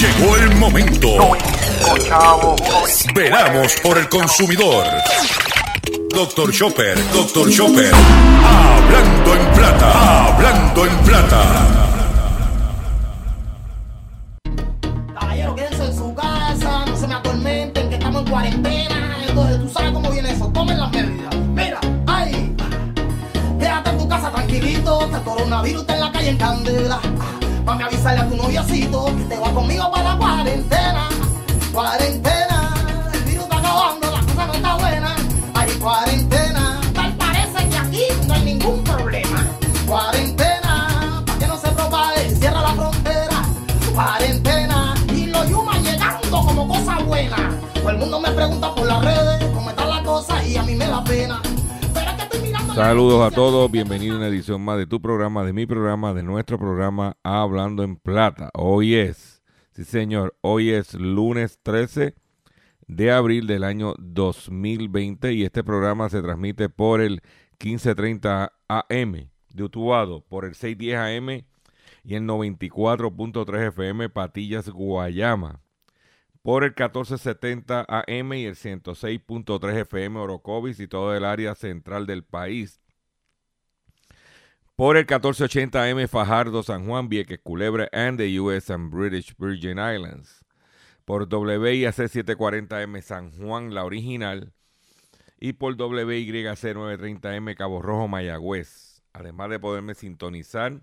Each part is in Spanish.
Llegó el momento. Veramos por el consumidor. Doctor Chopper, Doctor Chopper. Hablando en plata, hablando en plata. Caballero, quédense en su casa, no se me atormenten, que estamos en cuarentena. Entonces, tú sabes cómo viene eso, tomen las medidas. Mira, ay, quédate en tu casa tranquilito, este coronavirus está en la calle en candela. Mami, avisarle a tu noviocito que te va conmigo para la cuarentena. Cuarentena, el virus está acabando, la cosa no está buena. Hay cuarentena, tal parece que aquí no hay ningún problema. Cuarentena, para que no se propague, cierra la frontera. Cuarentena, y los yumas llegando como cosa buena. Todo el mundo me pregunta por las redes cómo está la cosa y a mí me da pena. Saludos a todos, bienvenido a una edición más de tu programa, de mi programa, de nuestro programa Hablando en Plata. Hoy es, sí señor, hoy es lunes 13 de abril del año 2020 y este programa se transmite por el 1530 AM de Utuado, por el 610 AM y el 94.3 FM Patillas Guayama, por el 1470 AM y el 106.3 FM Orocovis y todo el área central del país. Por el 1480 AM Fajardo, San Juan, Vieques, Culebra and the US and British Virgin Islands. Por WIAC 740 M San Juan, la original. Y por WYC 930 M Cabo Rojo, Mayagüez. Además de poderme sintonizar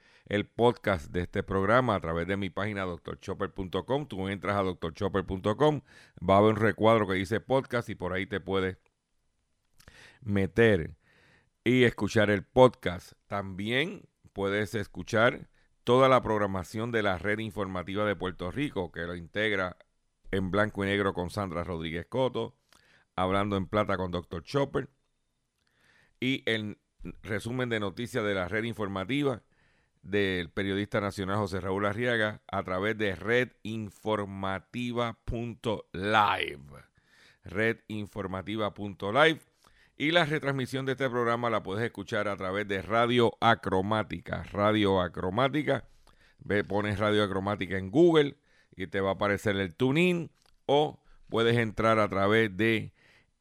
el podcast de este programa a través de mi página drchopper.com. Tú entras a drchopper.com, va a haber un recuadro que dice podcast y por ahí te puedes meter y escuchar el podcast. También puedes escuchar toda la programación de la red informativa de Puerto Rico que lo integra en blanco y negro con Sandra Rodríguez Coto, hablando en plata con Dr. Chopper y el resumen de noticias de la red informativa del periodista nacional José Raúl Arriaga a través de redinformativa.live. Redinformativa.live. Y la retransmisión de este programa la puedes escuchar a través de Radio Acromática. Radio Acromática. Pones Radio Acromática en Google y te va a aparecer el tuning. O puedes entrar a través de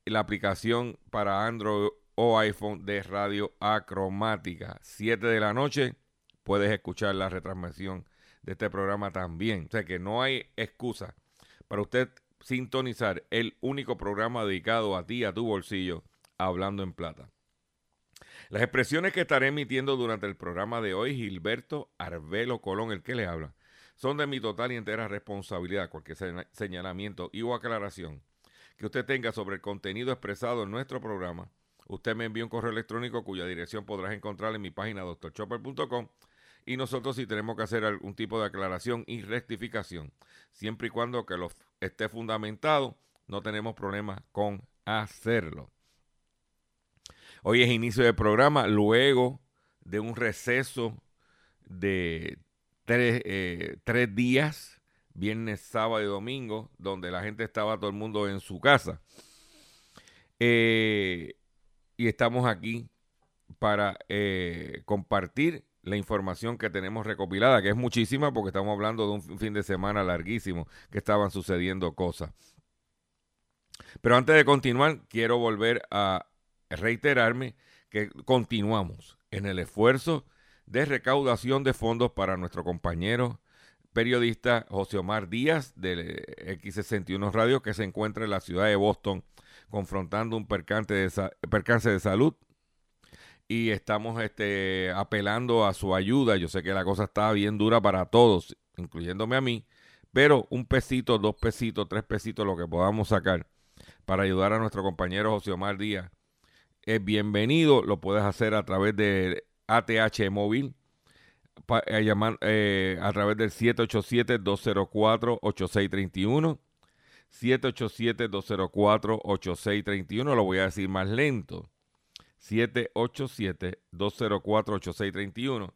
la aplicación para Android o iPhone de Radio Acromática. 7 de la noche puedes escuchar la retransmisión de este programa también. O sea que no hay excusa para usted sintonizar el único programa dedicado a ti, a tu bolsillo, hablando en plata. Las expresiones que estaré emitiendo durante el programa de hoy, Gilberto Arbelo Colón, el que le habla, son de mi total y entera responsabilidad. Cualquier seña- señalamiento y o aclaración que usted tenga sobre el contenido expresado en nuestro programa, usted me envía un correo electrónico cuya dirección podrás encontrar en mi página drchopper.com y nosotros si tenemos que hacer algún tipo de aclaración y rectificación, siempre y cuando que lo esté fundamentado, no tenemos problema con hacerlo. Hoy es inicio del programa, luego de un receso de tres, eh, tres días, viernes, sábado y domingo, donde la gente estaba todo el mundo en su casa. Eh, y estamos aquí para eh, compartir la información que tenemos recopilada, que es muchísima porque estamos hablando de un fin de semana larguísimo que estaban sucediendo cosas. Pero antes de continuar, quiero volver a reiterarme que continuamos en el esfuerzo de recaudación de fondos para nuestro compañero periodista José Omar Díaz de X61 Radio que se encuentra en la ciudad de Boston confrontando un percance de, percance de salud y estamos este, apelando a su ayuda. Yo sé que la cosa está bien dura para todos, incluyéndome a mí, pero un pesito, dos pesitos, tres pesitos, lo que podamos sacar para ayudar a nuestro compañero José Omar Díaz es bienvenido. Lo puedes hacer a través de ATH Móvil, pa- eh, eh, a través del 787-204-8631. 787-204-8631. Lo voy a decir más lento. 787-204-8631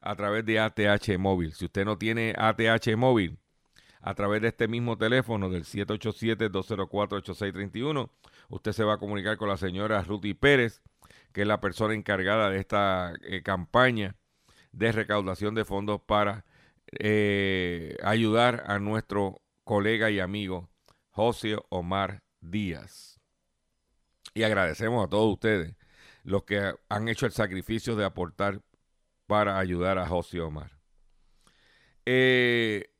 a través de ATH móvil. Si usted no tiene ATH móvil, a través de este mismo teléfono del 787-204-8631, usted se va a comunicar con la señora Ruti Pérez, que es la persona encargada de esta eh, campaña de recaudación de fondos para eh, ayudar a nuestro colega y amigo José Omar Díaz. Y agradecemos a todos ustedes los que han hecho el sacrificio de aportar para ayudar a José Omar. Eh,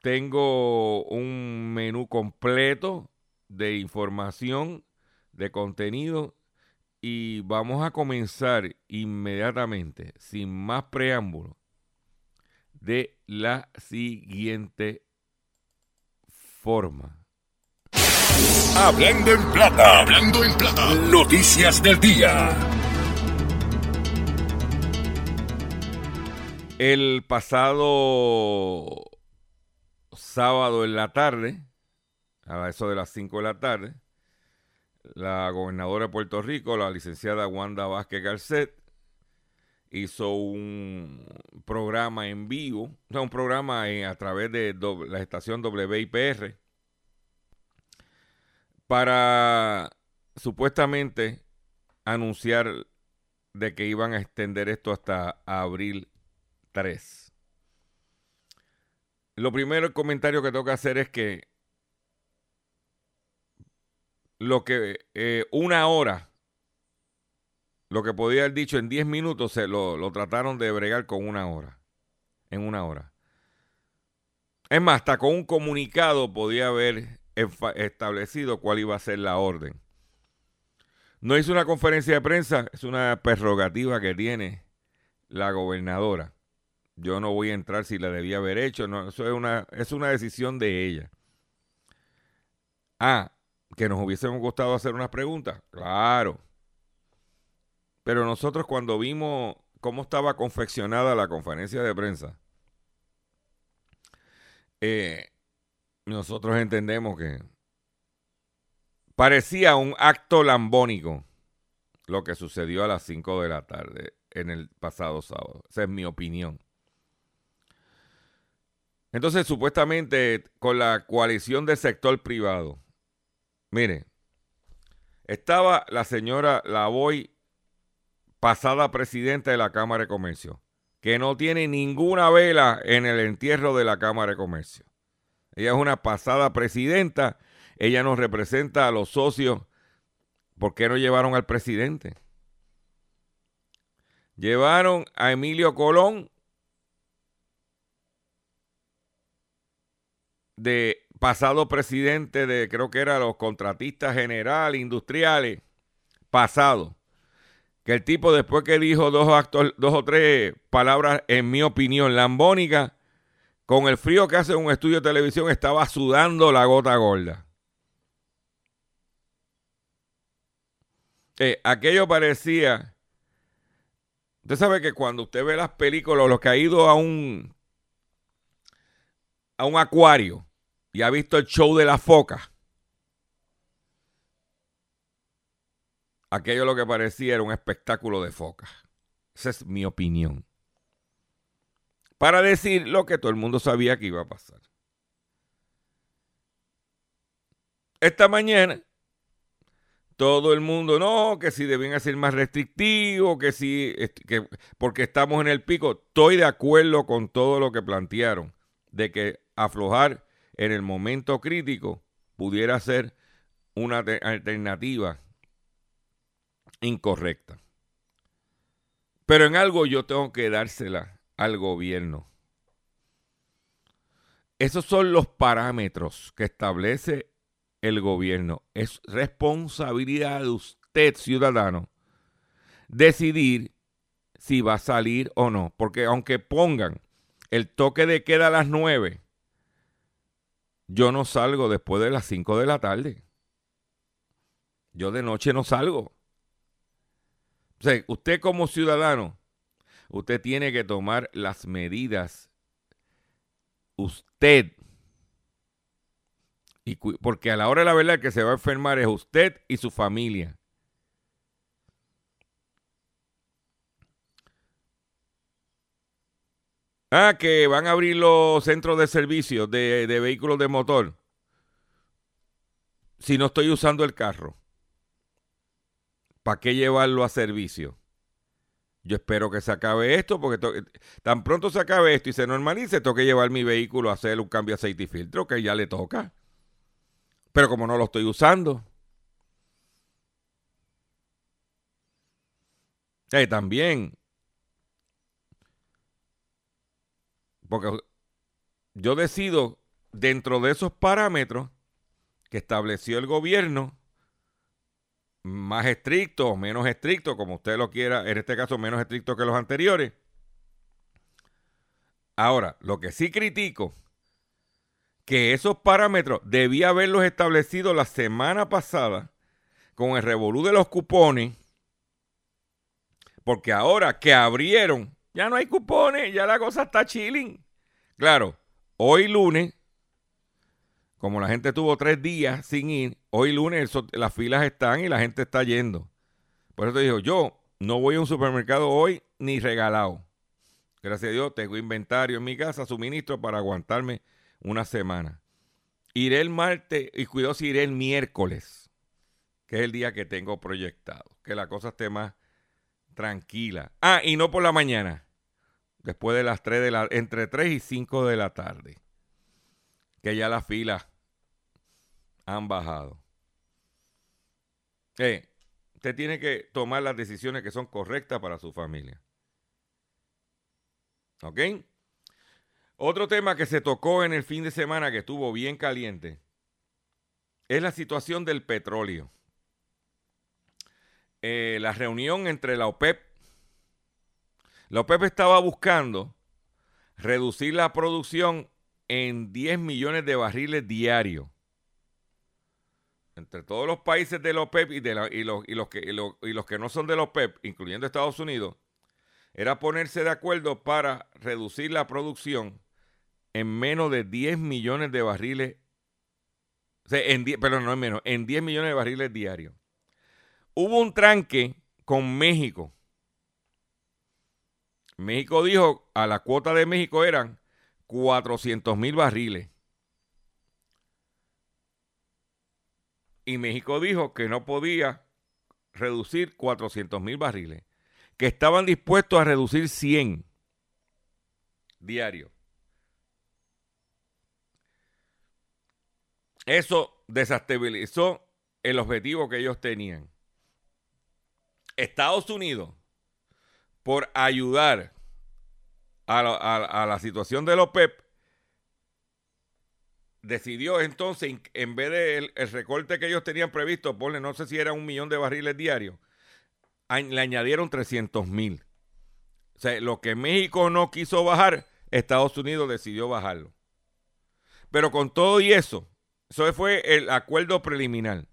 tengo un menú completo de información, de contenido y vamos a comenzar inmediatamente, sin más preámbulo, de la siguiente forma. Hablando en plata, hablando en plata, noticias del día. El pasado sábado en la tarde, a eso de las 5 de la tarde, la gobernadora de Puerto Rico, la licenciada Wanda Vázquez Garcet, hizo un programa en vivo, o sea, un programa a través de la estación WIPR para supuestamente anunciar de que iban a extender esto hasta abril 3. Lo primero, comentario que tengo que hacer es que lo que eh, una hora, lo que podía haber dicho en 10 minutos, se lo, lo trataron de bregar con una hora. En una hora. Es más, hasta con un comunicado podía haber establecido cuál iba a ser la orden. No hizo una conferencia de prensa, es una prerrogativa que tiene la gobernadora. Yo no voy a entrar si la debía haber hecho, eso es una, es una decisión de ella. Ah, que nos hubiésemos gustado hacer unas preguntas, claro. Pero nosotros cuando vimos cómo estaba confeccionada la conferencia de prensa, eh, nosotros entendemos que parecía un acto lambónico lo que sucedió a las 5 de la tarde en el pasado sábado. Esa es mi opinión. Entonces, supuestamente, con la coalición del sector privado, Mire, estaba la señora Lavoy, pasada presidenta de la Cámara de Comercio, que no tiene ninguna vela en el entierro de la Cámara de Comercio. Ella es una pasada presidenta, ella nos representa a los socios. ¿Por qué no llevaron al presidente? Llevaron a Emilio Colón de pasado presidente de, creo que era los contratistas generales, industriales, pasado. Que el tipo después que dijo dos, actos, dos o tres palabras, en mi opinión, lambónica, con el frío que hace un estudio de televisión, estaba sudando la gota gorda. Eh, aquello parecía... Usted sabe que cuando usted ve las películas, los que ha ido a un, a un acuario, y ha visto el show de la foca, aquello lo que parecía era un espectáculo de foca. Esa es mi opinión. Para decir lo que todo el mundo sabía que iba a pasar. Esta mañana, todo el mundo, no, que si deben ser más restrictivos, que si, que, porque estamos en el pico. Estoy de acuerdo con todo lo que plantearon, de que aflojar en el momento crítico pudiera ser una alternativa incorrecta. Pero en algo yo tengo que dársela al gobierno. Esos son los parámetros que establece el gobierno. Es responsabilidad de usted, ciudadano, decidir si va a salir o no. Porque aunque pongan el toque de queda a las nueve, yo no salgo después de las 5 de la tarde. Yo de noche no salgo. Usted como ciudadano, usted tiene que tomar las medidas. Usted. Y porque a la hora de la verdad que se va a enfermar es usted y su familia. Ah, que van a abrir los centros de servicio de, de vehículos de motor. Si no estoy usando el carro, ¿para qué llevarlo a servicio? Yo espero que se acabe esto, porque tan pronto se acabe esto y se normalice, tengo que llevar mi vehículo a hacer un cambio de aceite y filtro, que ya le toca. Pero como no lo estoy usando. Eh, también Porque yo decido, dentro de esos parámetros que estableció el gobierno, más estricto o menos estricto, como usted lo quiera, en este caso menos estricto que los anteriores. Ahora, lo que sí critico, que esos parámetros debía haberlos establecido la semana pasada con el revolú de los cupones, porque ahora que abrieron ya no hay cupones, ya la cosa está chilling. Claro, hoy lunes, como la gente tuvo tres días sin ir, hoy lunes las filas están y la gente está yendo. Por eso te digo, yo no voy a un supermercado hoy ni regalado. Gracias a Dios tengo inventario en mi casa, suministro para aguantarme una semana. Iré el martes y cuidado si iré el miércoles, que es el día que tengo proyectado. Que la cosa esté más tranquila. Ah, y no por la mañana. Después de las 3 de la entre 3 y 5 de la tarde. Que ya las filas han bajado. Eh, usted tiene que tomar las decisiones que son correctas para su familia. ¿Ok? Otro tema que se tocó en el fin de semana que estuvo bien caliente es la situación del petróleo. Eh, la reunión entre la OPEP. La OPEP estaba buscando reducir la producción en 10 millones de barriles diarios. Entre todos los países de la OPEP y, de los, y, que, y los que no son de la OPEP, incluyendo Estados Unidos, era ponerse de acuerdo para reducir la producción en menos de 10 millones de barriles. En perdón, no en menos, en 10 millones de barriles diarios hubo un tranque con México. México dijo, a la cuota de México eran 400 mil barriles. Y México dijo que no podía reducir 400 mil barriles, que estaban dispuestos a reducir 100 diarios. Eso desestabilizó el objetivo que ellos tenían. Estados Unidos, por ayudar a la, situación de los PEP, decidió entonces, en vez del el recorte que ellos tenían previsto, ponle, no sé si era un millón de barriles diarios, le añadieron 300 mil. O sea, lo que México no quiso bajar, Estados Unidos decidió bajarlo. Pero con todo y eso, eso fue el acuerdo preliminar.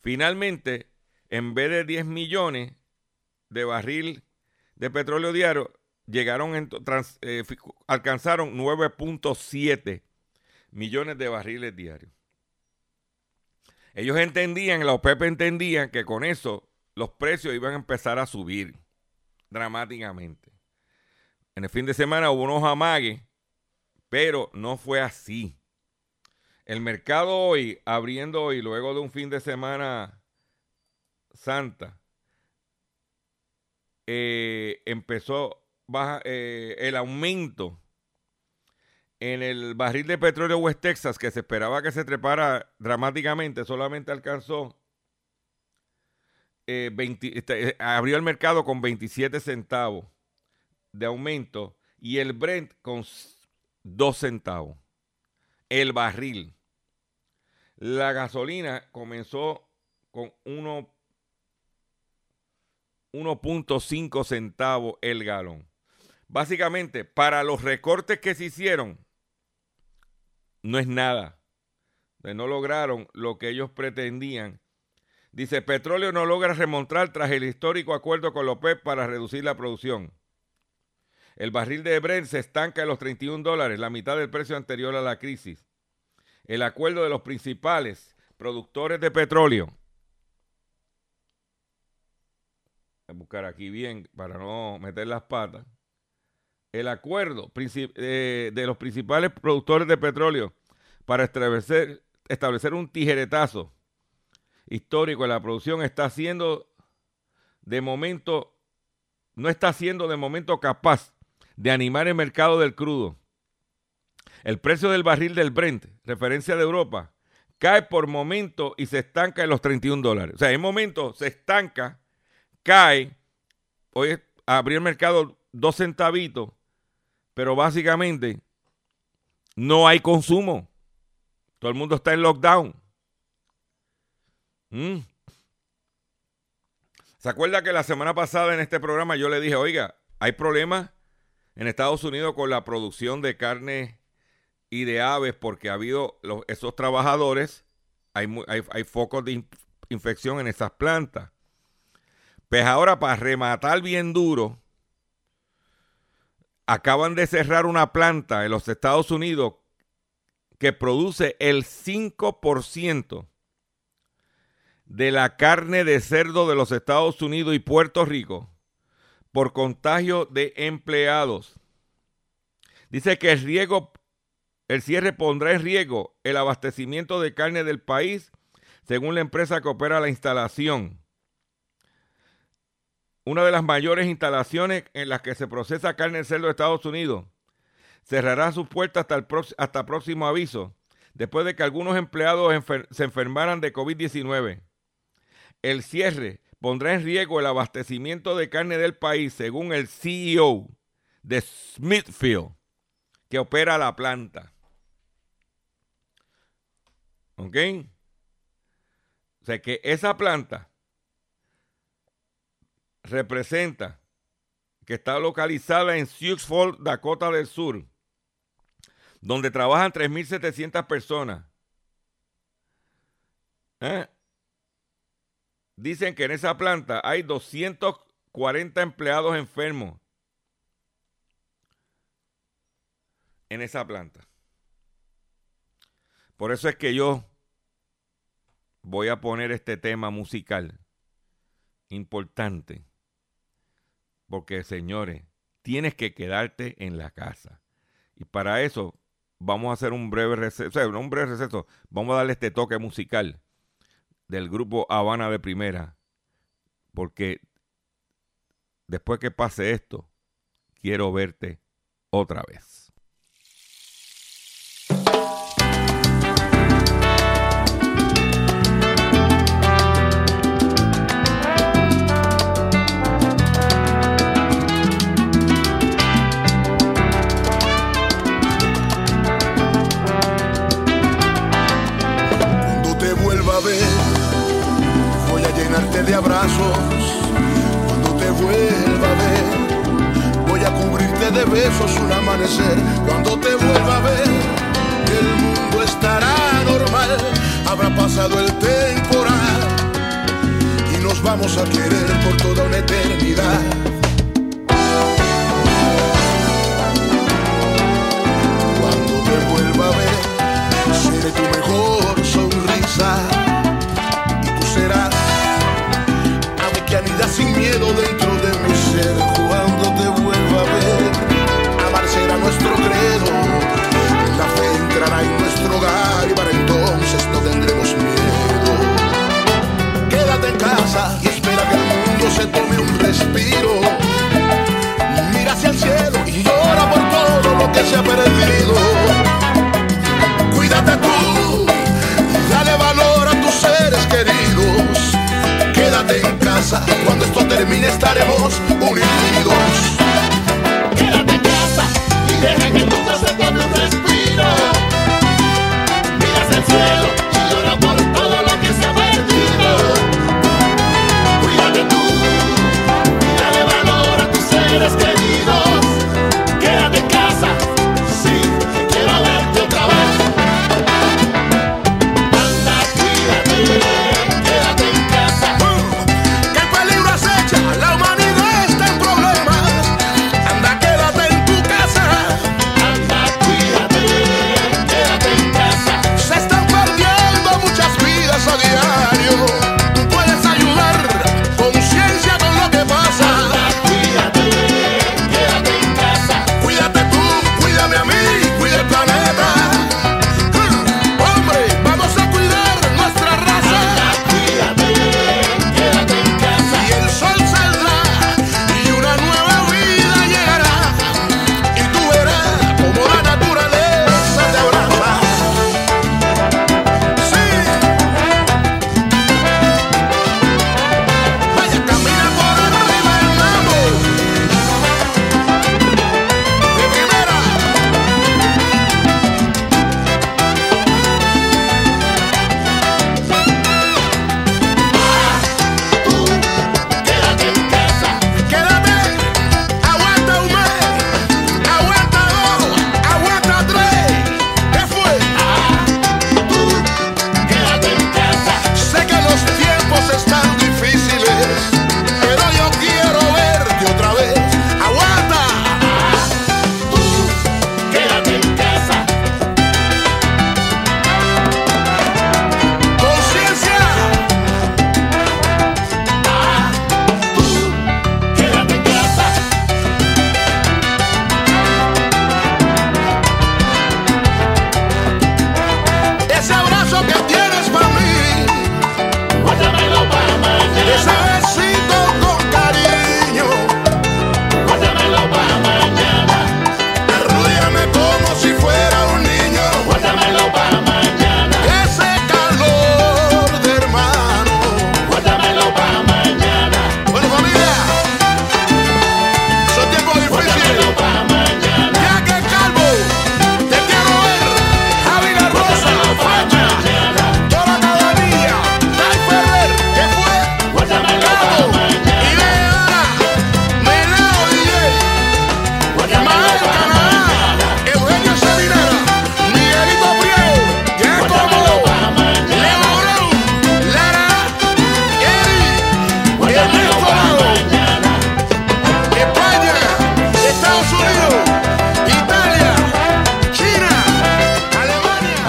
Finalmente, en vez de 10 millones de barril de petróleo diario, llegaron en, eh, alcanzaron 9.7 millones de barriles diarios. Ellos entendían, la OPEP entendían que con eso los precios iban a empezar a subir dramáticamente. En el fin de semana hubo unos amagues, pero no fue así. El mercado hoy, abriendo hoy, luego de un fin de semana Santa, eh, empezó eh, el aumento en el barril de petróleo West Texas, que se esperaba que se trepara dramáticamente, solamente alcanzó, eh, este, abrió el mercado con 27 centavos de aumento y el Brent con 2 centavos. El barril. La gasolina comenzó con 1 1.5 centavos el galón. Básicamente, para los recortes que se hicieron, no es nada. No lograron lo que ellos pretendían. Dice, petróleo no logra remontar tras el histórico acuerdo con López para reducir la producción. El barril de Brent se estanca en los 31 dólares, la mitad del precio anterior a la crisis. el acuerdo de los principales productores de petróleo. Voy a buscar aquí bien para no meter las patas. El acuerdo eh, de los principales productores de petróleo para establecer, un tijeretazo histórico en la producción está siendo de momento, no está siendo de momento capaz de animar el mercado del crudo. El precio del barril del Brent, referencia de Europa, cae por momento y se estanca en los 31 dólares. O sea, en momento se estanca, cae, hoy abrió el mercado dos centavitos, pero básicamente no hay consumo. Todo el mundo está en lockdown. Mm. ¿Se acuerda que la semana pasada en este programa yo le dije, oiga, hay problemas en Estados Unidos con la producción de carne y de aves porque ha habido esos trabajadores, hay, hay, focos de infección en esas plantas. Pues ahora para rematar bien duro, acaban de cerrar una planta en los Estados Unidos que produce el 5% de la carne de cerdo de los Estados Unidos y Puerto Rico por contagio de empleados. Dice que el el cierre pondrá en riesgo el abastecimiento de carne del país, según la empresa que opera la instalación. Una de las mayores instalaciones en las que se procesa carne de cerdo de Estados Unidos cerrará sus puertas hasta, el hasta próximo aviso, después de que algunos empleados se enfermaran de COVID-19. El cierre pondrá en riesgo el abastecimiento de carne del país, según el CEO de Smithfield, que opera la planta. ¿Ok? O sea que esa planta representa que está localizada en Sioux Falls, Dakota del Sur, donde trabajan 3.700 personas. ¿Eh? Dicen que en esa planta hay 240 empleados enfermos. En esa planta. Por eso es que yo voy a poner este tema musical importante. Porque, señores, tienes que quedarte en la casa. Y para eso vamos a hacer un breve receso, un breve receso. Vamos a darle este toque musical del grupo Habana de Primera, porque después que pase esto, quiero verte otra vez. De besos un amanecer cuando te vuelva a ver. El mundo estará normal, habrá pasado el temporal y nos vamos a querer por toda una eternidad. Cuando te vuelva a ver, seré tu mejor sonrisa sin miedo de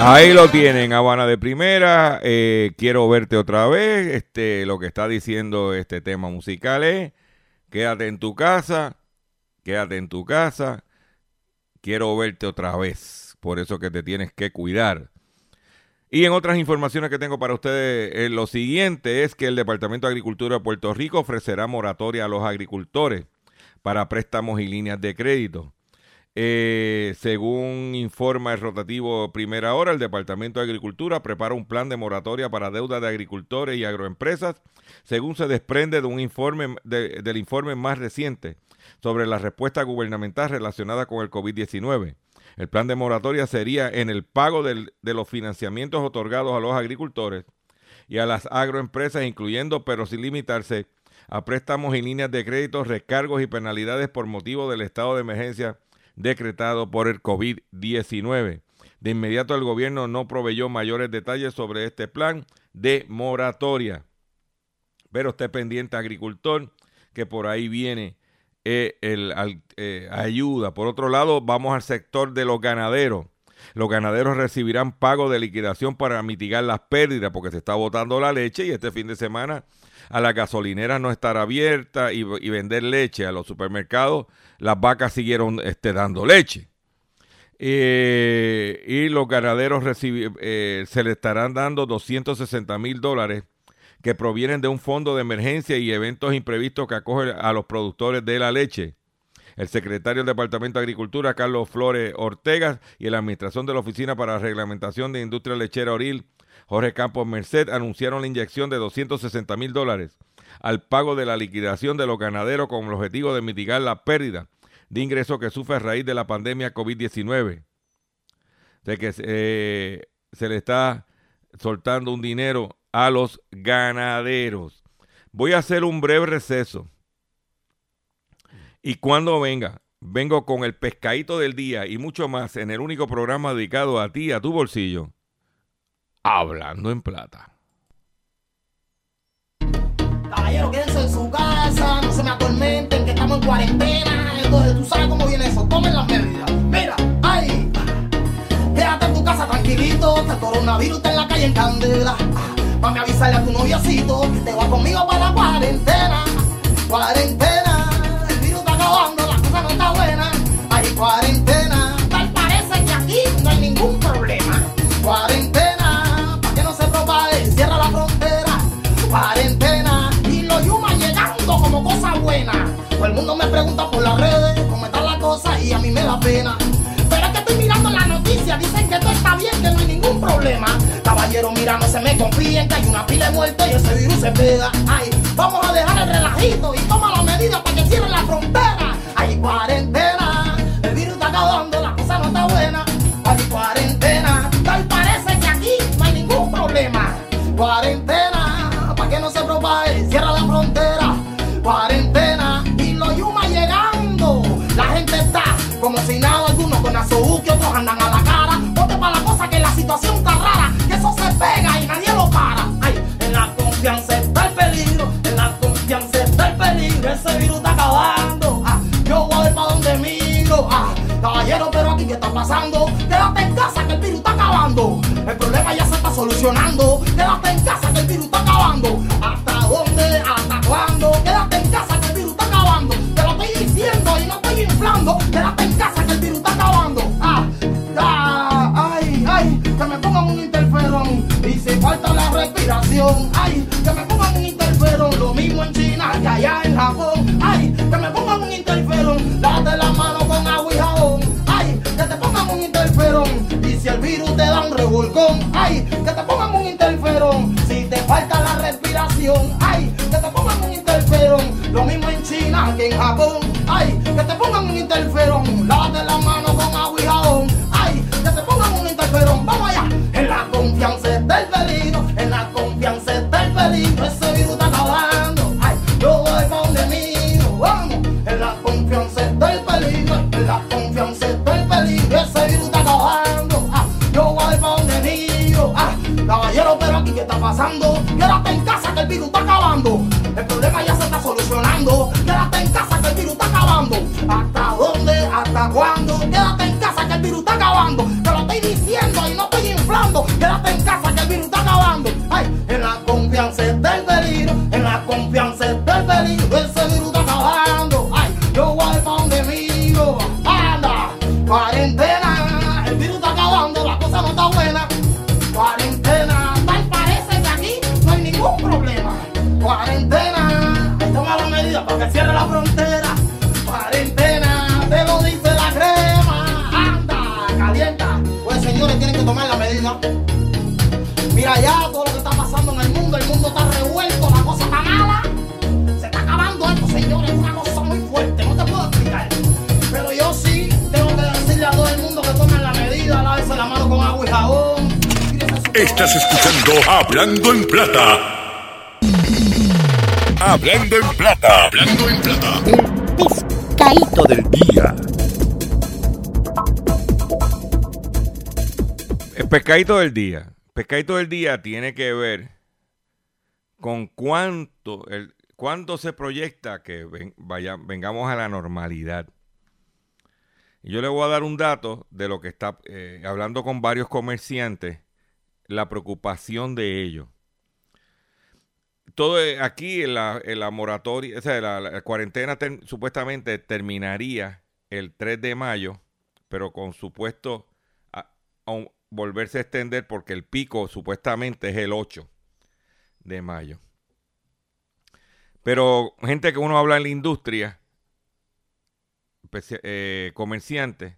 Ahí lo tienen, Habana de Primera. eh, quiero verte otra vez. Este, lo que está diciendo este tema musical es: quédate en tu casa, quédate en tu casa. Quiero verte otra vez. Por eso que te tienes que cuidar. Y en otras informaciones que tengo para ustedes, eh, lo siguiente es que el Departamento de Agricultura de Puerto Rico ofrecerá moratoria a los agricultores para préstamos y líneas de crédito. Eh, según informa el rotativo Primera Hora, el Departamento de Agricultura prepara un plan de moratoria para deuda de agricultores y agroempresas, según se desprende de un informe de- del informe más reciente sobre la respuesta gubernamental relacionada con el COVID-19. El plan de moratoria sería en el pago de los financiamientos otorgados a los agricultores y a las agroempresas, incluyendo, pero sin limitarse, a préstamos y líneas de crédito, recargos y penalidades por motivo del estado de emergencia decretado por el COVID-19. De inmediato el gobierno no proveyó mayores detalles sobre este plan de moratoria. Pero esté pendiente agricultor, que por ahí viene eh, el, eh, ayuda. Por otro lado, vamos al sector de los ganaderos. Los ganaderos recibirán pago de liquidación para mitigar las pérdidas porque se está botando la leche y este fin de semana a las gasolineras no estar abierta y, vender leche a los supermercados, las vacas siguieron este, dando leche. Eh, y los ganaderos eh, se le estarán dando 260 mil dólares que provienen de un fondo de emergencia y eventos imprevistos que acoge a los productores de la leche. El secretario del Departamento de Agricultura, Carlos Flores Ortega, y la Administración de la Oficina para la Reglamentación de Industria Lechera Oril, Jorge Campos Merced, anunciaron la inyección de 260 mil dólares al pago de la liquidación de los ganaderos con el objetivo de mitigar la pérdida de ingresos que sufre a raíz de la pandemia COVID-19. De que eh, se le está soltando un dinero a los ganaderos. Voy a hacer un breve receso. Y cuando venga, vengo con el pescadito del día y mucho más en el único programa dedicado a ti, a tu bolsillo. Hablando en plata. Caballero, quédense en su casa, no se me atormenten, que estamos en cuarentena. Entonces, tú sabes cómo viene eso, tomen las medidas. Mira, ay, quédate en tu casa tranquilito, que el coronavirus está en la calle en candela. Mami, avisarle a tu noviocito que te va conmigo para la cuarentena. Cuarentena, el virus está acabando, la cosa no está buena. Hay cuarentena, Todo el mundo me pregunta por las redes cómo está la cosa y a mí me da pena. Pero es que estoy mirando la noticia, dicen que todo está bien, que no hay ningún problema. Caballero, mira, no se me confíen, que hay una pila de muertos y ese virus se pega. Ay, vamos a dejar el relajito y toma las medidas para que cierren la frontera. Hay cuarentena, el virus está acabando, la cosa no está buena. Hay cuarentena, tal parece que aquí no hay ningún problema. Cuarentena, para que no se propague, cierra la frontera. Pasando? Quédate en casa que el virus está acabando. El problema ya se está solucionando. Quédate en casa que el virus está acabando. ¿Hasta dónde? ¿Hasta cuándo? Quédate en casa que el virus está acabando. Te lo estoy diciendo y no estoy inflando. Quédate en casa que el virus está acabando. Ah, ah, ay, ay, que me pongan un interferón. Y si falta la respiración, ay, que me Estás escuchando Hablando en Plata. Hablando en Plata. Hablando en Plata. Pescadito del día. El pescadito del día. Pescadito del día tiene que ver con cuánto, el, cuánto se proyecta que ven- vaya- vengamos a la normalidad. Y yo le voy a dar un dato de lo que está eh, hablando con varios comerciantes, la preocupación de ellos. Todo eh, aquí en la, en la moratoria, o sea, la, cuarentena supuestamente terminaría el 3 de mayo, pero con supuesto a- volverse a extender porque el pico supuestamente es el 8 de mayo. Pero gente que uno habla en la industria, especi- eh, comerciantes,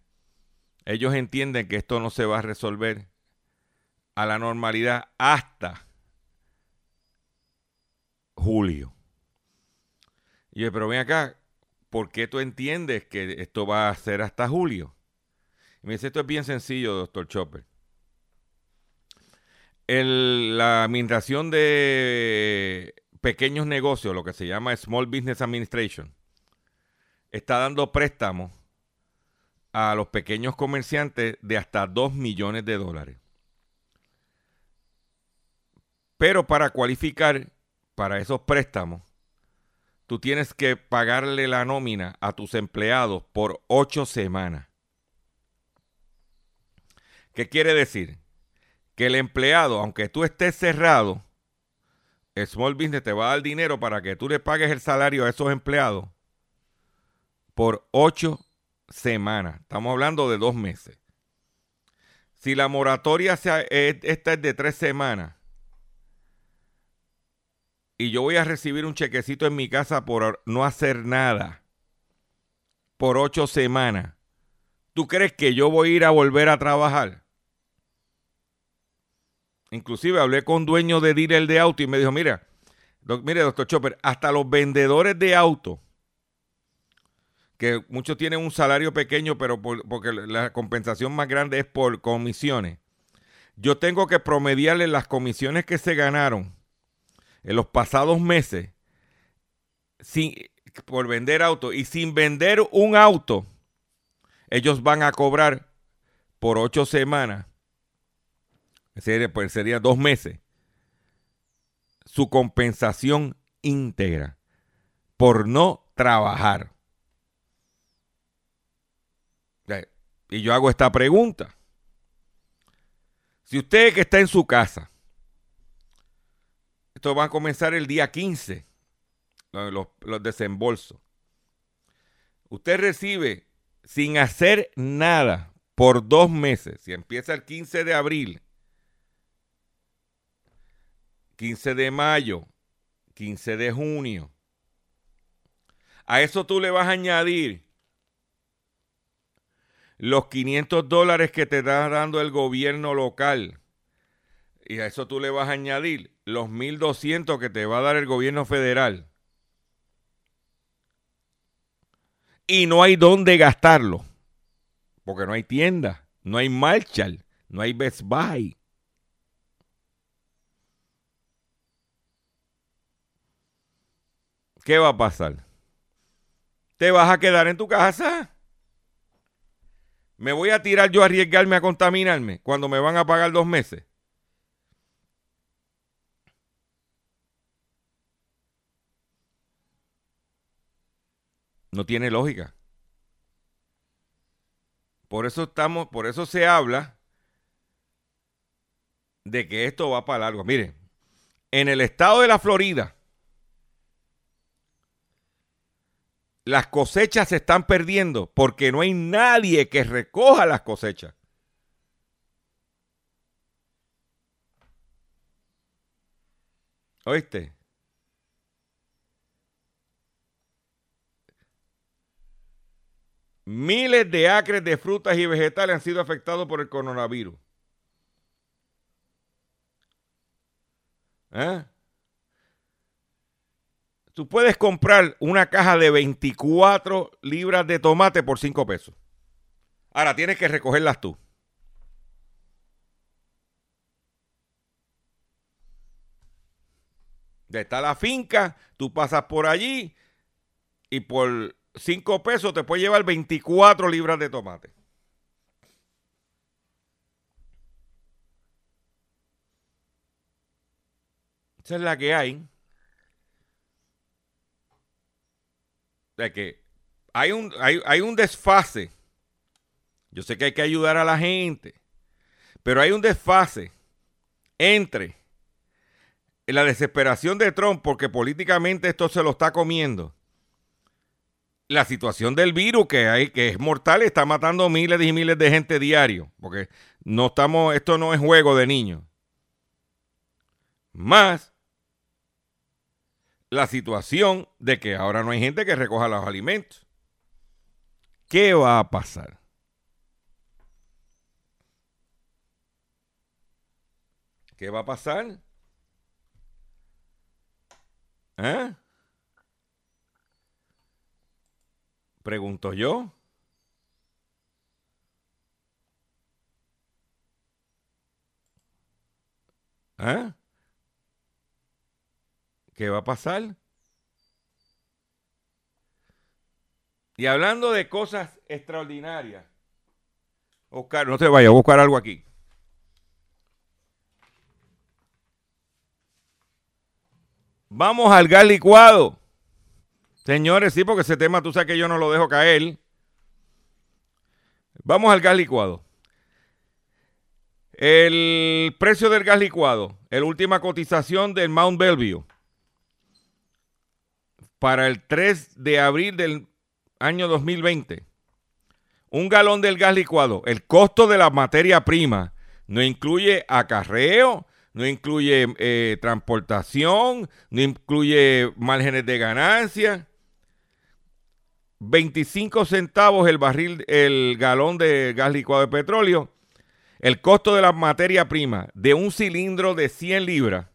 ellos entienden que esto no se va a resolver a la normalidad hasta julio. Y yo, pero ven acá, ¿por qué tú entiendes que esto va a ser hasta julio? Y me dice, esto es bien sencillo, doctor Chopper. La administración de pequeños negocios, lo que se llama Small Business Administration, está dando préstamos a los pequeños comerciantes de hasta 2 millones de dólares. Pero para cualificar para esos préstamos, tú tienes que pagarle la nómina a tus empleados por ocho semanas. ¿Qué quiere decir? Que el empleado, aunque tú estés cerrado, Small Business te va a dar dinero para que tú le pagues el salario a esos empleados por ocho semanas. Estamos hablando de dos meses. Si la moratoria sea, es- esta es de tres semanas y yo voy a recibir un chequecito en mi casa por no hacer nada por ocho semanas, ¿tú crees que yo voy a ir a volver a trabajar? Inclusive hablé con dueño de dealer de auto y me dijo, mira, mire, doctor Chopper, hasta los vendedores de auto, que muchos tienen un salario pequeño, pero por- porque la compensación más grande es por comisiones. Yo tengo que promediarle las comisiones que se ganaron en los pasados meses sin, por vender auto y sin vender un auto, ellos van a cobrar por ocho semanas, sería, pues sería dos meses, su compensación íntegra por no trabajar. Y yo hago esta pregunta. Si usted que está en su casa, esto va a comenzar el día 15, los, los- desembolsos. Usted recibe sin hacer nada por dos meses, si empieza el 15 de abril, 15 de mayo, 15 de junio, a eso tú le vas a añadir los 500 dólares que te está dando el gobierno local. Y a eso tú le vas a añadir los 1.200 que te va a dar el gobierno federal. Y no hay dónde gastarlo. Porque no hay tienda, no hay Marshall, no hay Best Buy. ¿Qué va a pasar? ¿Te vas a quedar en tu casa? ¿Me voy a tirar yo a arriesgarme a contaminarme cuando me van a pagar dos meses? No tiene lógica. Por eso estamos, por eso se habla de que esto va para largo. Miren, en el estado de la Florida, las cosechas se están perdiendo porque no hay nadie que recoja las cosechas. ¿Oíste? Miles de acres de frutas y vegetales han sido afectados por el coronavirus. ¿eh? Tú puedes comprar una caja de 24 libras de tomate por 5 pesos. Ahora tienes que recogerlas tú. Está la finca, tú pasas por allí y por 5 pesos te puedes llevar 24 libras de tomate. Esa es la que hay. De que hay un, hay, hay un desfase. Yo sé que hay que ayudar a la gente, pero hay un desfase entre la desesperación de Trump, porque políticamente esto se lo está comiendo, la situación del virus que hay, que es mortal, está matando miles y miles de gente diario, porque no estamos, esto no es juego de niños. Más la situación de que ahora no hay gente que recoja los alimentos. ¿Qué va a pasar? ¿Qué va a pasar? ¿Eh? Pregunto yo. ¿Eh? ¿Qué va a pasar? Y hablando de cosas extraordinarias. Oscar, no te vayas, a buscar algo aquí. Vamos al gas licuado. Señores, sí, porque ese tema tú sabes que yo no lo dejo caer. Vamos al gas licuado. El precio del gas licuado, la última cotización del Mount Bellevue para el 3 de abril del año 2020. Un galón del gas licuado, el costo de la materia prima no incluye acarreo, no incluye eh, transportación, no incluye márgenes de ganancia. 25 centavos el barril, el galón de gas licuado de petróleo. El costo de la materia prima de un cilindro de 100 libras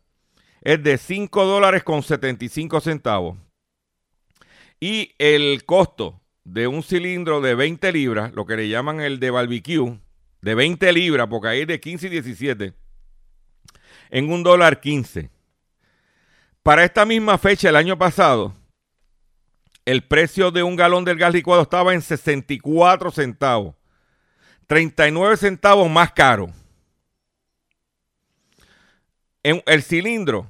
es de 5 dólares con 75 centavos. Y el costo de un cilindro de 20 libras, lo que le llaman el de barbecue, de 20 libras, porque ahí es de 15 y 17, en un dólar 15. Para esta misma fecha, el año pasado, el precio de un galón del gas licuado estaba en 64 centavos. 39 centavos más caro. En el cilindro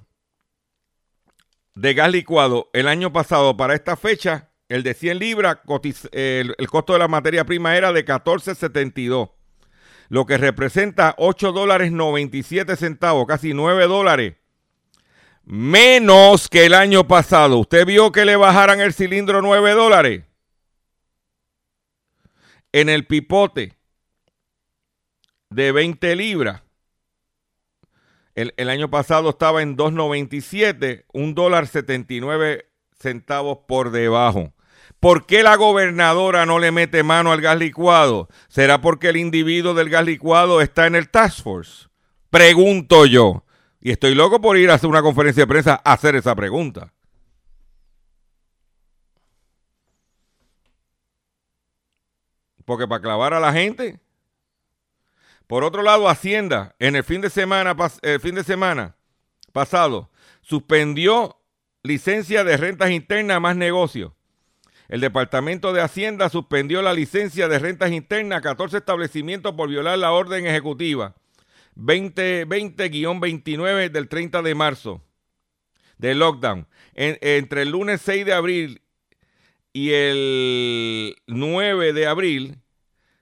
de gas licuado el año pasado para esta fecha, el de 100 libras, el, costo de la materia prima era de 14.72 lo que representa 8 dólares 97 centavos, casi 9 dólares. Menos que el año pasado. ¿Usted vio que le bajaran el cilindro 9 dólares? En el pipote de 20 libras. El, el año pasado estaba en 2.97, un dólar 79 centavos por debajo. ¿Por qué la gobernadora no le mete mano al gas licuado? ¿Será porque el individuo del gas licuado está en el Task Force? Pregunto yo. Y estoy loco por ir a hacer una conferencia de prensa a hacer esa pregunta. Porque para clavar a la gente. Por otro lado, Hacienda, en el fin de semana, el fin de semana pasado, suspendió licencia de rentas internas más negocios el Departamento de Hacienda suspendió la licencia de rentas internas a 14 establecimientos por violar la orden ejecutiva 2020-29 del 30 de marzo de lockdown. entre el lunes 6 de abril y el 9 de abril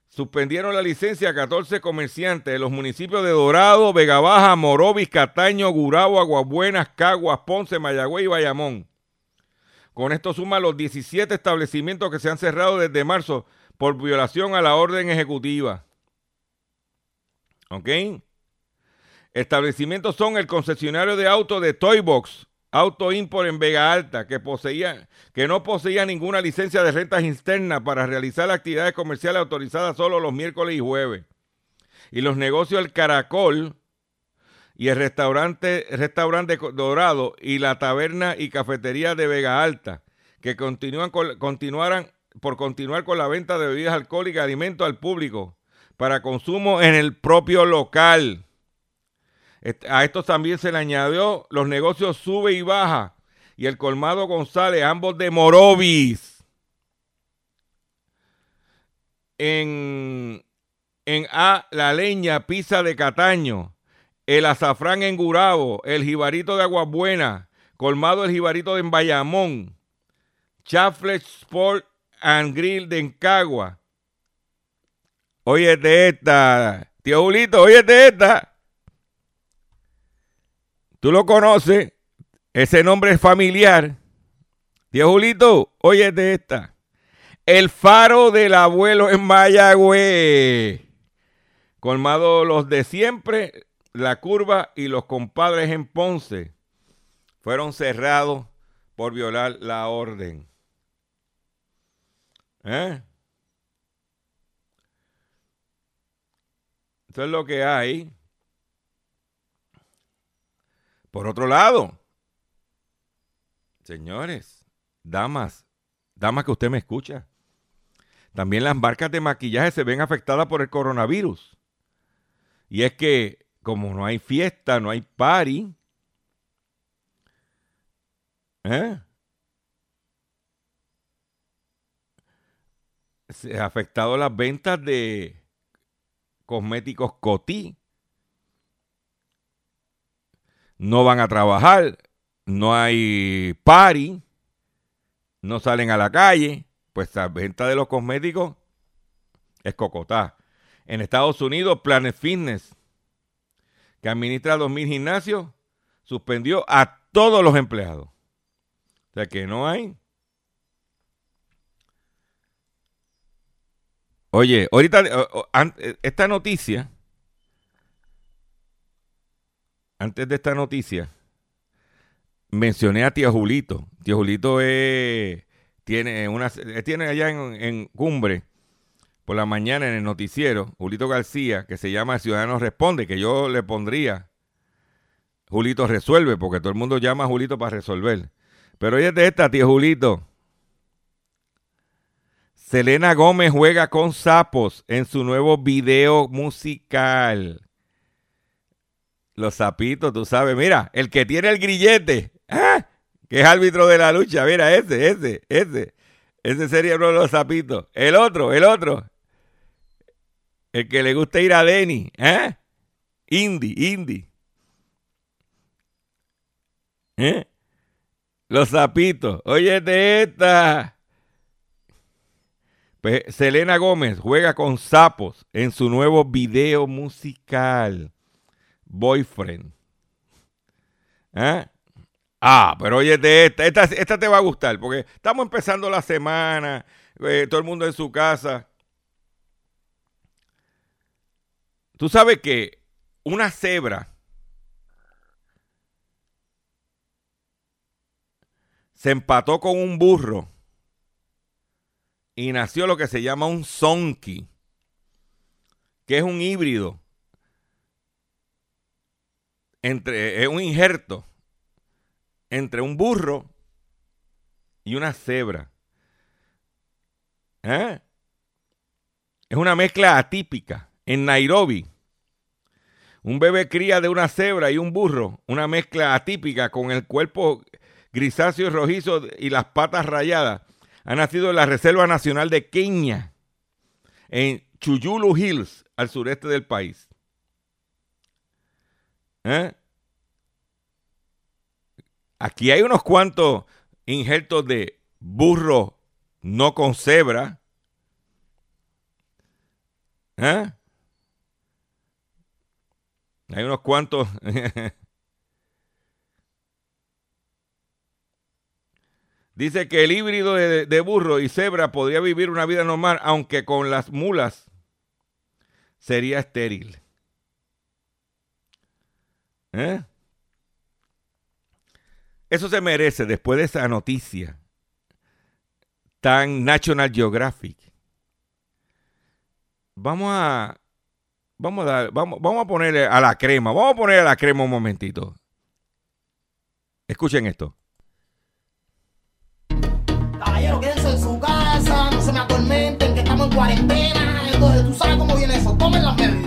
suspendieron la licencia a 14 comerciantes de los municipios de Dorado, Vega Baja, Morovis, Cataño, Gurabo, Aguabuenas, Caguas, Ponce, Mayagüey y Bayamón. Con esto suma los 17 establecimientos que se han cerrado desde marzo por violación a la orden ejecutiva. ¿Ok? Establecimientos son el concesionario de autos de Toybox, Auto Import en Vega Alta, que, poseía, que no poseía ninguna licencia de rentas externas para realizar actividades comerciales autorizadas solo los miércoles y jueves. Y los negocios El Caracol y el restaurante, restaurante Dorado y la taberna y cafetería de Vega Alta, que continúan con, continuarán por continuar con la venta de bebidas alcohólicas y alimentos al público para consumo en el propio local. A esto también se le añadió los negocios Sube y Baja y el Colmado González, ambos de Morovis. En, en A, La Leña, Pizza de Cataño, el Azafrán en Gurabo, el Jibarito de Aguabuena, Colmado el Jibarito de Bayamón, Chaflet Sport and Grill de Encagua. Oye de esta, tío Julito, oye de esta. Tú lo conoces, ese nombre es familiar. Tío Julito, oye de esta. El faro del abuelo en Mayagüez. Colmado los de siempre, la curva y los compadres en Ponce fueron cerrados por violar la orden. ¿Eh? Esto es lo que hay. Por otro lado, señores, damas, damas que usted me escucha, también las marcas de maquillaje se ven afectadas por el coronavirus. Y es que como no hay fiesta, no hay party, ¿eh? se ha afectado las ventas de cosméticos Coty. No van a trabajar, no hay party, no salen a la calle, pues la venta de los cosméticos es cocotá. En Estados Unidos, Planet Fitness que administra 2.000 gimnasios, suspendió a todos los empleados. O sea que no hay. Oye, ahorita, esta noticia, antes de esta noticia, mencioné a tío Julito. Tío Julito tiene, una, tiene allá en, en Cumbre por la mañana en el noticiero, Julito García, que se llama Ciudadanos Responde, que yo le pondría Julito Resuelve, porque todo el mundo llama a Julito para resolver. Pero oye de esta, tío Julito. Selena Gómez juega con sapos en su nuevo video musical. Los sapitos, tú sabes, mira, el que tiene el grillete, ¿ah? que es árbitro de la lucha, mira, ese, ese, ese. Ese sería uno de los sapitos. El otro, el otro, el que le gusta ir a Denny, ¿eh? Indy, Indy. ¿Eh? Los zapitos. Oye, de esta. Pues Selena Gómez juega con sapos en su nuevo video musical. Boyfriend. ¿Eh? Ah, pero oye, de esta, esta, esta, te va a gustar, porque estamos empezando la semana, eh, todo el mundo en su casa. Tú sabes que una cebra se empató con un burro y nació lo que se llama un zonki, que es un híbrido entre es un injerto entre un burro y una cebra. ¿Eh? Es una mezcla atípica en Nairobi. Un bebé cría de una cebra y un burro, una mezcla atípica con el cuerpo grisáceo y rojizo y las patas rayadas. Ha nacido en la Reserva Nacional de Kenia, en Chuyulu Hills, al sureste del país. ¿Eh? Aquí hay unos cuantos injertos de burro no con cebra. ¿Eh? Hay unos cuantos. Dice que el híbrido de, burro y cebra podría vivir una vida normal, aunque con las mulas sería estéril. ¿Eh? Eso se merece después de esa noticia tan National Geographic. Vamos a Vamos a dar, vamos, vamos a ponerle a la crema, vamos a poner a la crema un momentito. Escuchen esto. Caballero, quédense en su casa, no se me atormenten, que estamos en cuarentena. Entonces, tú sabes cómo viene eso, tomen las medidas.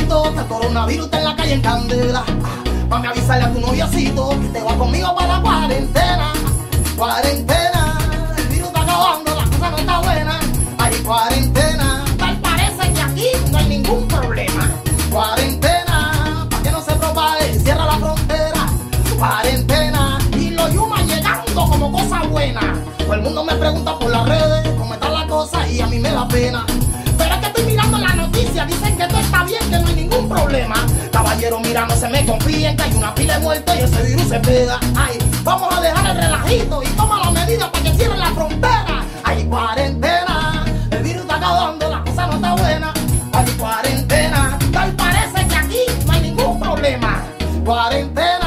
El coronavirus está en la calle en candela. A avisarle a tu noviocito que te va conmigo para la cuarentena. Cuarentena, el virus está acabando, la cosa no está buena. Ay, cuarentena, tal parece que aquí no hay ningún problema. Cuarentena, para que no se propague, cierra la frontera. Cuarentena, y los yumas llegando como cosa buena. Todo el mundo me pregunta por las redes cómo está la cosa y a mí me da pena. Dicen que todo está bien, que no hay ningún problema. Caballero, mira, no se me confíen que hay una pila de muertos y ese virus se pega. Ay, vamos a dejar el relajito y toma las medidas para que cierren la frontera. Hay cuarentena, el virus está acabando, la cosa no está buena. Hay cuarentena, tal parece que aquí no hay ningún problema. Cuarentena,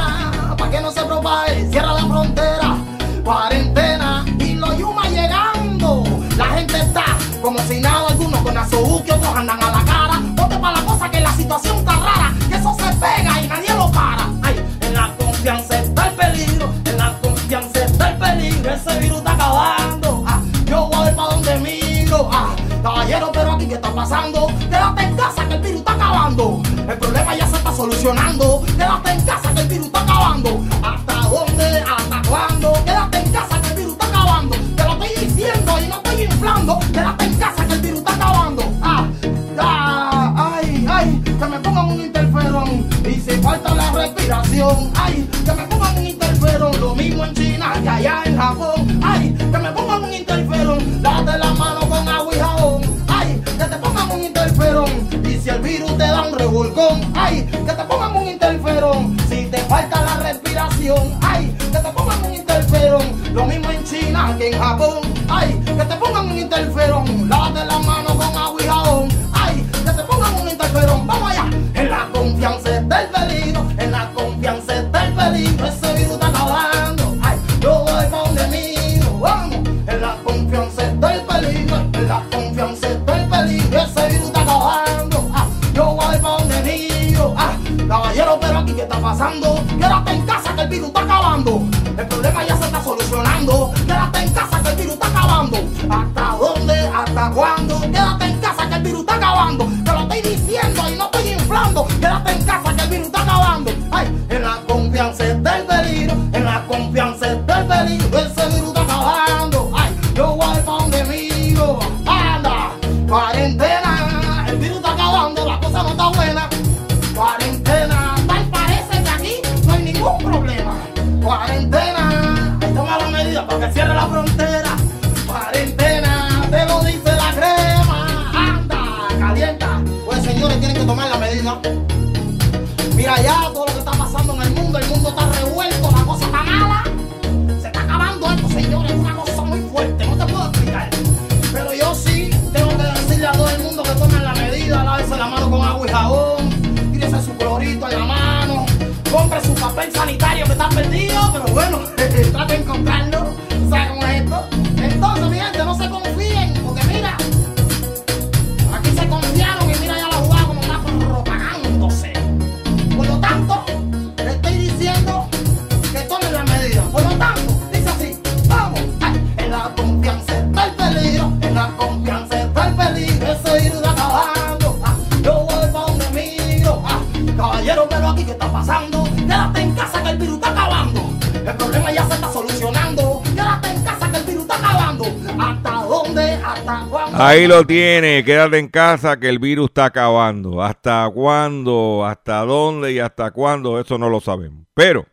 situación está rara, que eso se pega y nadie lo para. Ay, en la confianza está el peligro, en la confianza está el peligro, ese virus está acabando. Ah, yo voy a ver para donde miro. Ah, caballero, pero aquí qué está pasando? Quédate en casa que el virus está acabando. El problema ya se está solucionando. La respiración, ay, que me pongan un interferón. Lo mismo en China que allá en Japón. Ay, que me pongan un interferón. Date la mano con agua y jabón. Ay, que te pongan un interferón. Y si el virus te da un revolcón, ay, que te pongan un interferón. Si te falta la respiración, ay, que te pongan un interferón. Lo mismo en China que en Japón, ay, que te pongan un interferón. La Compre su papel sanitario que está perdido. Pero bueno, trate de encontrarlo. Ahí lo tiene, quédate en casa que el virus está acabando. ¿Hasta cuándo? ¿Hasta dónde y hasta cuándo? Eso no lo sabemos. Pero,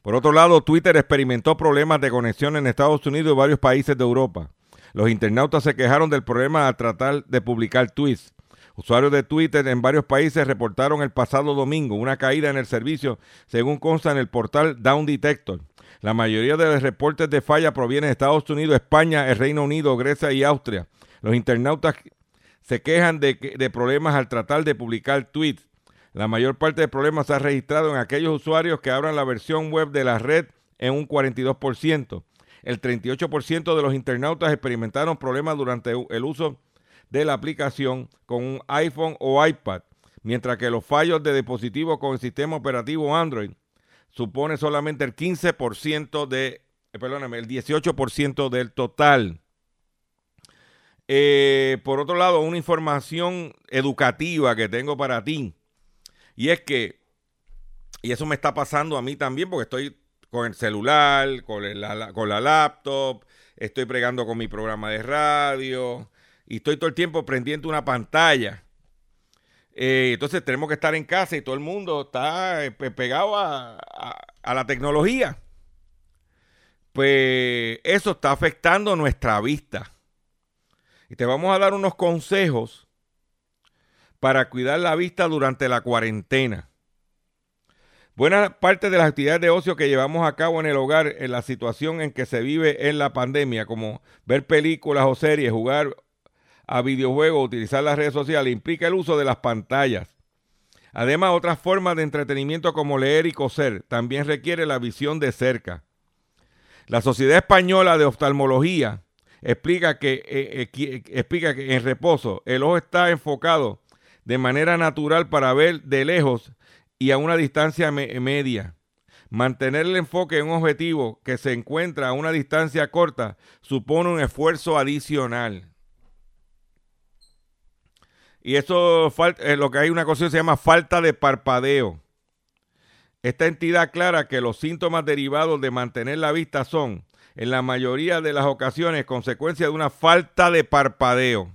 por otro lado, Twitter experimentó problemas de conexión en Estados Unidos y varios países de Europa. Los internautas se quejaron del problema al tratar de publicar tweets. Usuarios de Twitter en varios países reportaron el pasado domingo una caída en el servicio, según consta en el portal Down Detector. La mayoría de los reportes de falla provienen de Estados Unidos, España, el Reino Unido, Grecia y Austria. Los internautas se quejan de, problemas al tratar de publicar tweets. La mayor parte de problemas se ha registrado en aquellos usuarios que abran la versión web de la red en un 42%. El 38% de los internautas experimentaron problemas durante el uso de la aplicación con un iPhone o iPad, mientras que los fallos de dispositivos con el sistema operativo Android supone solamente el 15% de, eh, perdóname, el 18% del total. Eh, por otro lado, una información educativa que tengo para ti, y es que, y eso me está pasando a mí también, porque estoy con el celular, con la, con la laptop, estoy pregando con mi programa de radio, y estoy todo el tiempo prendiendo una pantalla. Eh, entonces tenemos que estar en casa y todo el mundo está eh, pegado a, la tecnología. Pues eso está afectando nuestra vista. Y te vamos a dar unos consejos para cuidar la vista durante la cuarentena. Buena parte de las actividades de ocio que llevamos a cabo en el hogar en la situación en que se vive en la pandemia, como ver películas o series, jugar a videojuegos, utilizar las redes sociales, implica el uso de las pantallas. Además, otras formas de entretenimiento como leer y coser también requiere la visión de cerca. La Sociedad Española de Oftalmología explica que, eh, eh, explica que en reposo el ojo está enfocado de manera natural para ver de lejos y a una distancia media. Mantener el enfoque en un objetivo que se encuentra a una distancia corta supone un esfuerzo adicional. Y eso es lo que hay una cosa que se llama falta de parpadeo. Esta entidad aclara que los síntomas derivados de mantener la vista son, en la mayoría de las ocasiones, consecuencia de una falta de parpadeo.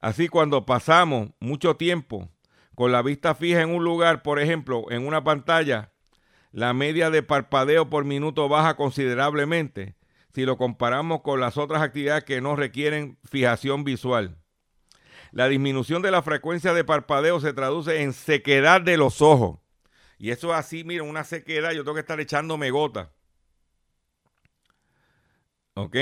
Así cuando pasamos mucho tiempo con la vista fija en un lugar, por ejemplo, en una pantalla, la media de parpadeo por minuto baja considerablemente si lo comparamos con las otras actividades que no requieren fijación visual. La disminución de la frecuencia de parpadeo se traduce en sequedad de los ojos. Y eso es así, mira, una sequedad, yo tengo que estar echándome gota. ¿Ok?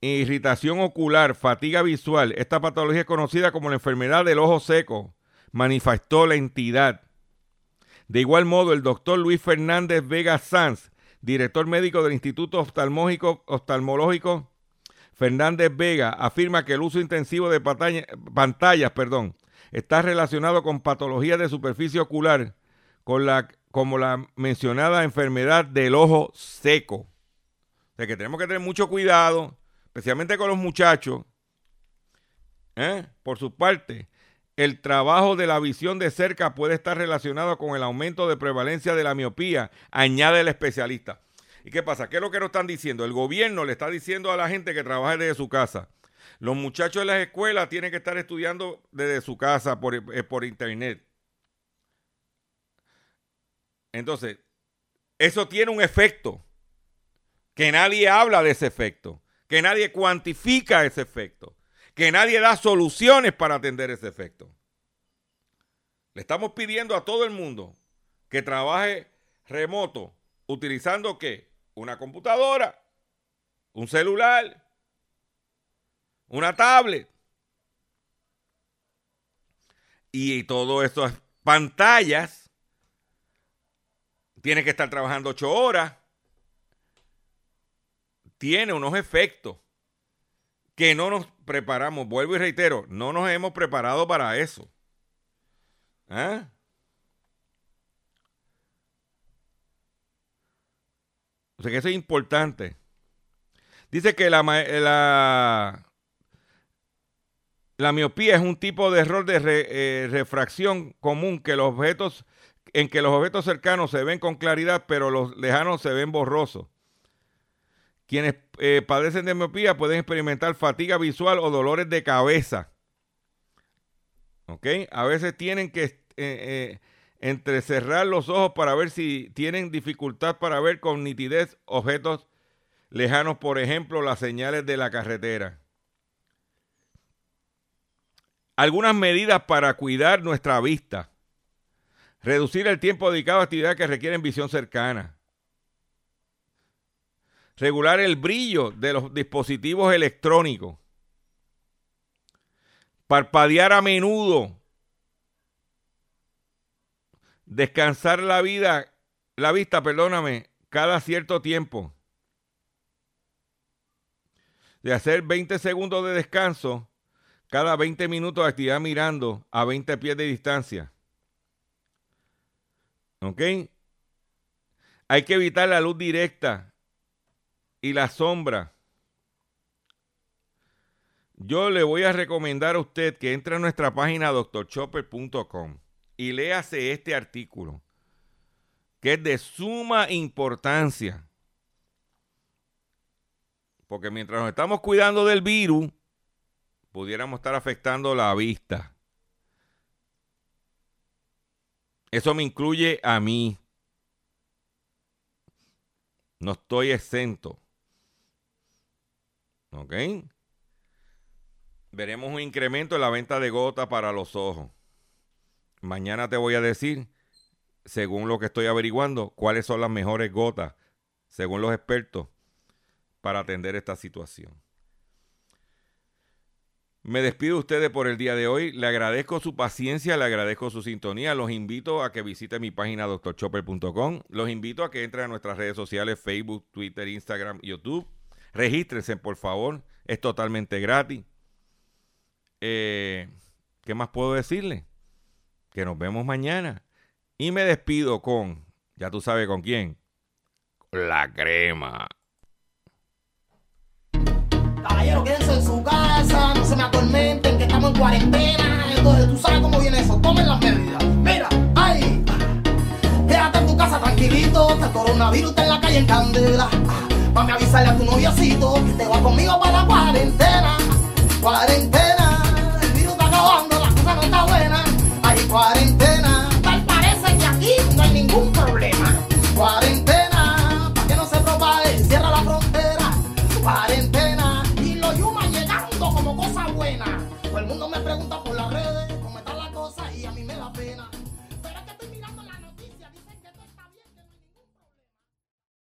Irritación ocular, fatiga visual. Esta patología es conocida como la enfermedad del ojo seco. Manifestó la entidad. De igual modo, el doctor Luis Fernández Vega Sanz, director médico del Instituto Oftalmológico, Fernández Vega afirma que el uso intensivo de pantallas perdón, está relacionado con patologías de superficie ocular, con la, como la mencionada enfermedad del ojo seco. O que tenemos que tener mucho cuidado, especialmente con los muchachos. ¿eh? Por su parte, el trabajo de la visión de cerca puede estar relacionado con el aumento de prevalencia de la miopía, añade el especialista. ¿Y qué pasa? ¿Qué es lo que nos están diciendo? El gobierno le está diciendo a la gente que trabaje desde su casa. Los muchachos de las escuelas tienen que estar estudiando desde su casa por, eh, por internet. Entonces, eso tiene un efecto. Que nadie habla de ese efecto. Que nadie cuantifica ese efecto. Que nadie da soluciones para atender ese efecto. Le estamos pidiendo a todo el mundo que trabaje remoto, utilizando qué? una computadora, un celular, una tablet. Y todo estas pantallas, tiene que estar trabajando ocho horas, tiene unos efectos que no nos preparamos. Vuelvo y reitero, no nos hemos preparado para eso. ¿Ah? O sea que eso es importante. Dice que la, la, la miopía es un tipo de error de eh, refracción común que los objetos, en que los objetos cercanos se ven con claridad, pero los lejanos se ven borrosos. Quienes eh, padecen de miopía pueden experimentar fatiga visual o dolores de cabeza. ¿Ok? A veces tienen que eh, entrecerrar los ojos para ver si tienen dificultad para ver con nitidez objetos lejanos, por ejemplo, las señales de la carretera. Algunas medidas para cuidar nuestra vista. Reducir el tiempo dedicado a actividades que requieren visión cercana. Regular el brillo de los dispositivos electrónicos. Parpadear a menudo Descansar la vida, la vista, perdóname, cada cierto tiempo. de hacer 20 segundos de descanso cada 20 minutos de actividad mirando a 20 pies de distancia. ¿Ok? Hay que evitar la luz directa y la sombra. Yo le voy a recomendar a usted que entre a nuestra página doctorchopper.com y léase este artículo, que es de suma importancia. Porque mientras nos estamos cuidando del virus, pudiéramos estar afectando la vista. Eso me incluye a mí. No estoy exento. ¿Ok? Veremos un incremento en la venta de gotas para los ojos. Mañana te voy a decir, según lo que estoy averiguando, cuáles son las mejores gotas, según los expertos, para atender esta situación. Me despido de ustedes por el día de hoy. Le agradezco su paciencia, le agradezco su sintonía. Los invito a que visiten mi página doctorchopper.com. Los invito a que entren a nuestras redes sociales, Facebook, Twitter, Instagram, YouTube. Regístrense, por favor. Es totalmente gratis. Eh, ¿Qué más puedo decirle? Que nos vemos mañana. Y me despido con, ya tú sabes con quién, la crema. Caballero, quédense en su casa, no se me atormenten, que estamos en cuarentena. Entonces, tú sabes cómo viene eso, tomen las medidas. Mira, ay, quédate en tu casa tranquilito, este coronavirus está en la calle en candela. Mami, avisarle a tu noviocito que te va conmigo para la cuarentena. Cuarentena, el virus está acabando, la cosa no está buena. Hay cuarentena, tal parece que aquí no hay ningún problema. Cuarentena, para que no se propague, cierra la frontera. Cuarentena, y los yumas llegando como cosa buena. Todo el mundo me pregunta por